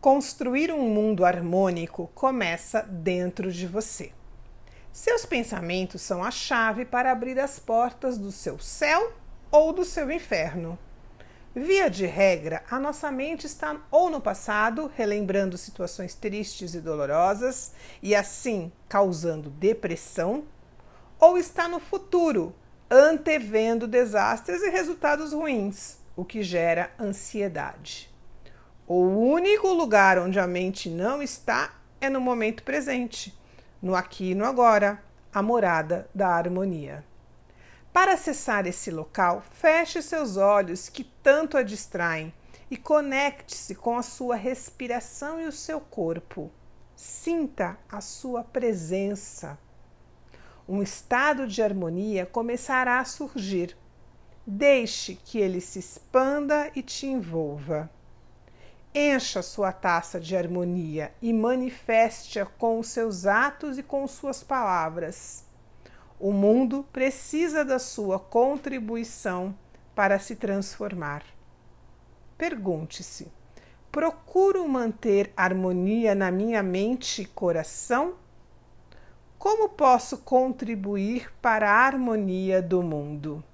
Construir um mundo harmônico começa dentro de você. Seus pensamentos são a chave para abrir as portas do seu céu ou do seu inferno. Via de regra, a nossa mente está ou no passado, relembrando situações tristes e dolorosas e assim causando depressão, ou está no futuro, antevendo desastres e resultados ruins, o que gera ansiedade. O único lugar onde a mente não está é no momento presente, no aqui e no agora, a morada da harmonia. Para acessar esse local, feche seus olhos que tanto a distraem e conecte-se com a sua respiração e o seu corpo. Sinta a sua presença. Um estado de harmonia começará a surgir. Deixe que ele se expanda e te envolva. Encha sua taça de harmonia e manifeste-a com os seus atos e com suas palavras. O mundo precisa da sua contribuição para se transformar. Pergunte-se: procuro manter harmonia na minha mente e coração? Como posso contribuir para a harmonia do mundo?